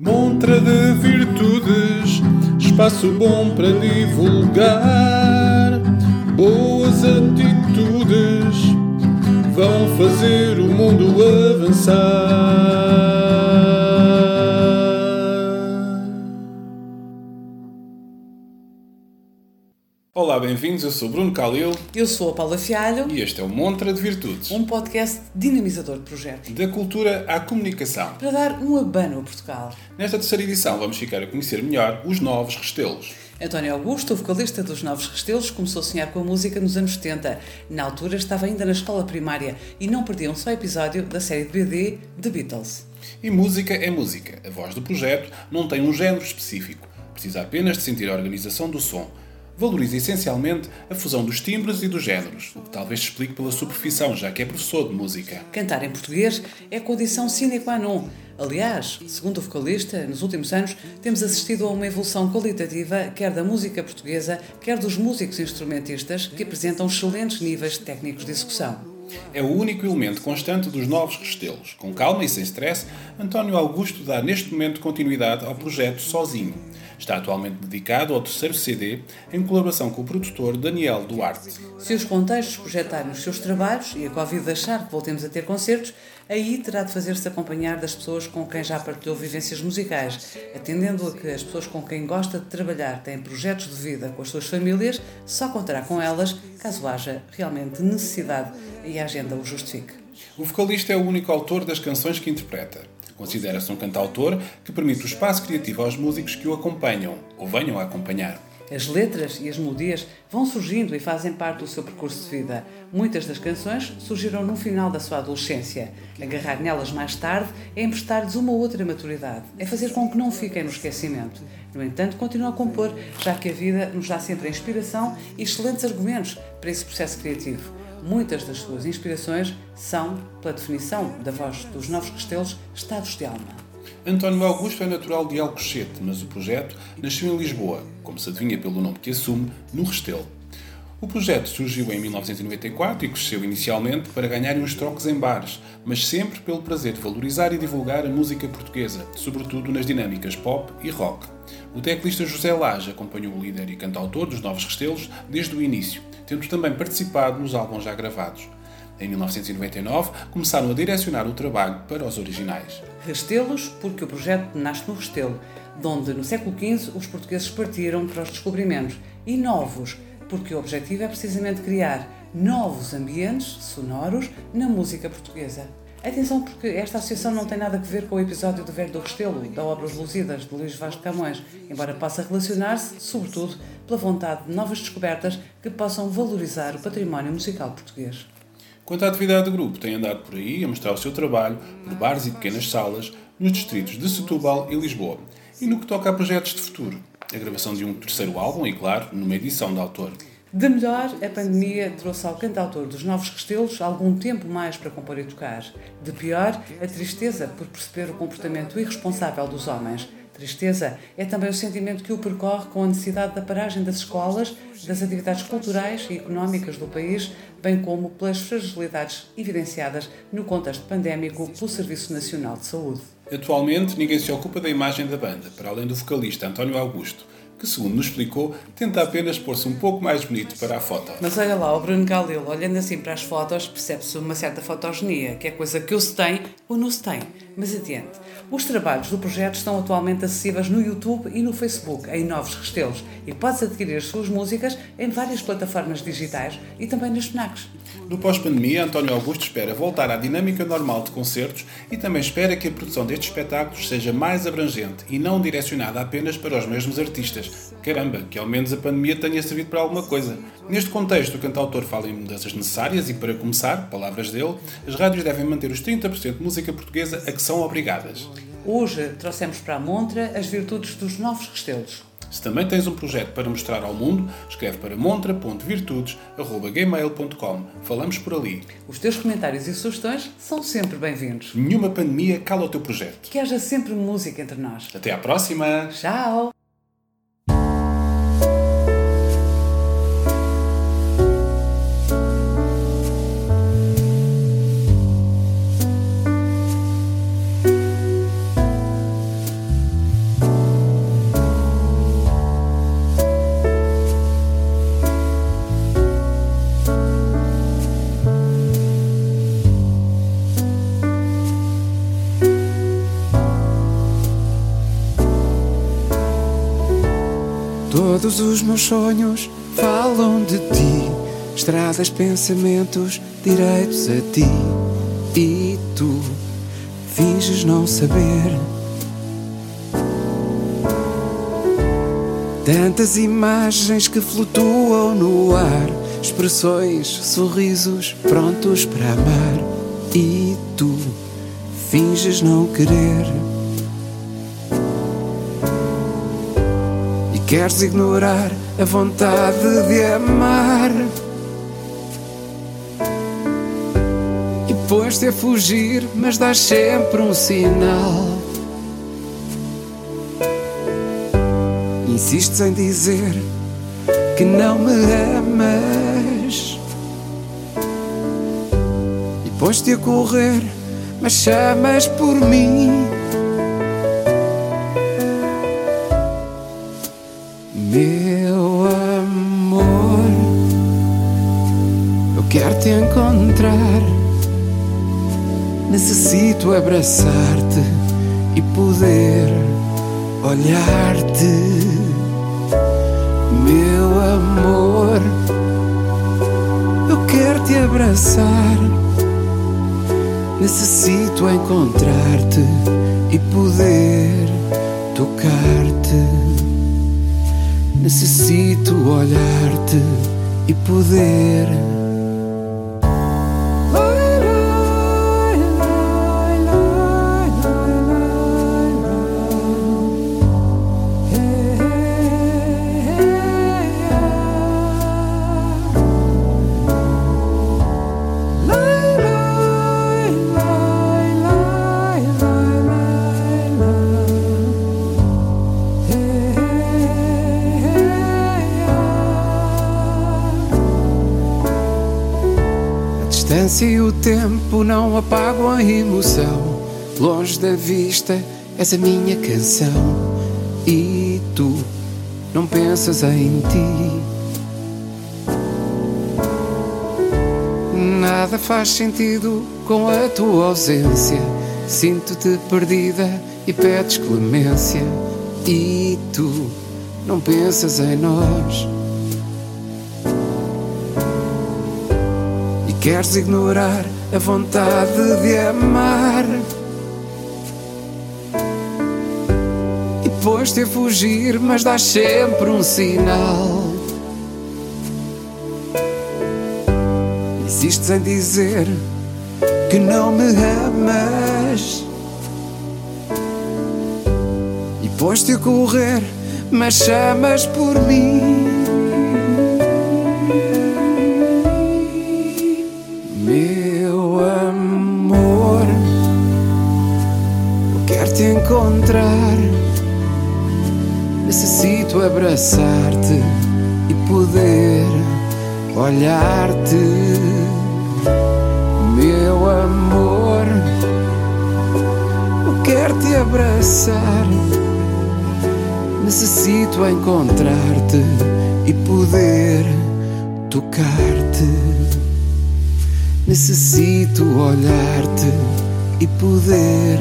Montra de virtudes, espaço bom para divulgar. Boas atitudes vão fazer o mundo avançar. Olá, bem-vindos. Eu sou Bruno Calil Eu sou a Paula Fialho, e este é o Montra de Virtudes. um podcast dinamizador de projetos, Da cultura à comunicação. para dar um abano a Portugal. Nesta terceira edição vamos ficar a conhecer melhor os novos restelos. António Augusto, o vocalista dos Novos Restelos, começou a sonhar com a música nos anos 70. Na altura estava ainda na escola primária e não perdia um só episódio da série de BD The Beatles. E música é música. A voz do projeto não tem um género específico. Precisa apenas de sentir a organização do som. Valoriza essencialmente a fusão dos timbres e dos géneros, o que talvez se explique pela sua profissão, já que é professor de música. Cantar em português é condição sine qua non. Aliás, segundo o vocalista, nos últimos anos temos assistido a uma evolução qualitativa quer da música portuguesa, quer dos músicos instrumentistas, que apresentam excelentes níveis técnicos de execução. É o único elemento constante dos novos restelos. Com calma e sem stress, António Augusto dá neste momento continuidade ao projeto sozinho. Está atualmente dedicado ao terceiro CD, em colaboração com o produtor Daniel Duarte. Se os contextos projetarem os seus trabalhos e a Covid deixar que voltemos a ter concertos, aí terá de fazer-se acompanhar das pessoas com quem já partilhou vivências musicais, atendendo a que as pessoas com quem gosta de trabalhar têm projetos de vida com as suas famílias, só contará com elas caso haja realmente necessidade e a agenda o justifique. O vocalista é o único autor das canções que interpreta. Considera-se um cantautor que permite o espaço criativo aos músicos que o acompanham ou venham a acompanhar. As letras e as melodias vão surgindo e fazem parte do seu percurso de vida. Muitas das canções surgiram no final da sua adolescência. Agarrar nelas mais tarde é emprestar-lhes uma outra maturidade, é fazer com que não fiquem no esquecimento. No entanto, continua a compor, já que a vida nos dá sempre a inspiração e excelentes argumentos para esse processo criativo. Muitas das suas inspirações são, pela definição da voz dos Novos Castelos, estados de alma. António Augusto é natural de Alcochete, mas o projeto nasceu em Lisboa, como se adivinha pelo nome que assume, no Restelo. O projeto surgiu em 1994 e cresceu inicialmente para ganhar uns trocos em bares, mas sempre pelo prazer de valorizar e divulgar a música portuguesa, sobretudo nas dinâmicas pop e rock. O teclista José Lage acompanhou o líder e cantautor dos Novos Restelos desde o início, tendo também participado nos álbuns já gravados. Em 1999, começaram a direcionar o trabalho para os originais. Restelos, porque o projeto nasce no Restelo, donde no século XV os portugueses partiram para os descobrimentos, e novos, porque o objetivo é precisamente criar novos ambientes sonoros na música portuguesa. Atenção, porque esta associação não tem nada a ver com o episódio do Velho do Restelo, da obra Luzidas, de Luís Vaz de Camões, embora possa relacionar-se, sobretudo, pela vontade de novas descobertas que possam valorizar o património musical português. Quanto à atividade do grupo, tem andado por aí a mostrar o seu trabalho por bares e pequenas salas nos distritos de Setúbal e Lisboa. E no que toca a projetos de futuro, a gravação de um terceiro álbum e, claro, numa edição de autor. De melhor, a pandemia trouxe ao cantautor dos Novos Restelos algum tempo mais para compor e tocar. De pior, a tristeza por perceber o comportamento irresponsável dos homens. Tristeza é também o sentimento que o percorre com a necessidade da paragem das escolas, das atividades culturais e económicas do país, bem como pelas fragilidades evidenciadas no contexto pandémico pelo Serviço Nacional de Saúde. Atualmente, ninguém se ocupa da imagem da banda, para além do vocalista António Augusto, que, segundo nos explicou, tenta apenas pôr-se um pouco mais bonito para a foto. Mas olha lá, o Bruno Galil, olhando assim para as fotos, percebe-se uma certa fotogenia, que é coisa que ou se tem ou não se tem. Mas adiante. Os trabalhos do projeto estão atualmente acessíveis no YouTube e no Facebook, em Novos Restelos, e podes adquirir as suas músicas em várias plataformas digitais e também nas FNACs. No pós-pandemia, António Augusto espera voltar à dinâmica normal de concertos e também espera que a produção destes espetáculos seja mais abrangente e não direcionada apenas para os mesmos artistas. Caramba, que ao menos a pandemia tenha servido para alguma coisa. Neste contexto, o cantautor fala em mudanças necessárias e, para começar, palavras dele, as rádios devem manter os 30% de música portuguesa a que são obrigadas. Hoje trouxemos para a montra as virtudes dos novos restelos. Se também tens um projeto para mostrar ao mundo, escreve para montra.virtudes.gmail.com. Falamos por ali. Os teus comentários e sugestões são sempre bem-vindos. Nenhuma pandemia cala o teu projeto. Que haja sempre música entre nós. Até à próxima! Tchau! Todos os meus sonhos falam de ti, estradas, pensamentos direitos a ti. E tu finges não saber. Tantas imagens que flutuam no ar, expressões, sorrisos prontos para amar. E tu finges não querer. Queres ignorar a vontade de amar. E pões-te a fugir, mas dás sempre um sinal. Insistes em dizer que não me amas. E pões-te a correr, mas chamas por mim. Te encontrar. Necessito abraçar-te e poder olhar-te. Meu amor, eu quero te abraçar. Necessito encontrar-te e poder tocar-te. Necessito olhar-te e poder. E o tempo não apagam a emoção. Longe da vista, és a minha canção. E tu não pensas em ti. Nada faz sentido com a tua ausência. Sinto-te perdida e pedes clemência. E tu não pensas em nós. Queres ignorar a vontade de amar. E pões-te a fugir, mas dás sempre um sinal. Insistes em dizer que não me amas. E pões-te a correr, mas chamas por mim. Te encontrar. Necessito abraçar-te e poder olhar-te. Meu amor, eu quero te abraçar. Necessito encontrar-te e poder tocar-te. Necessito olhar-te e poder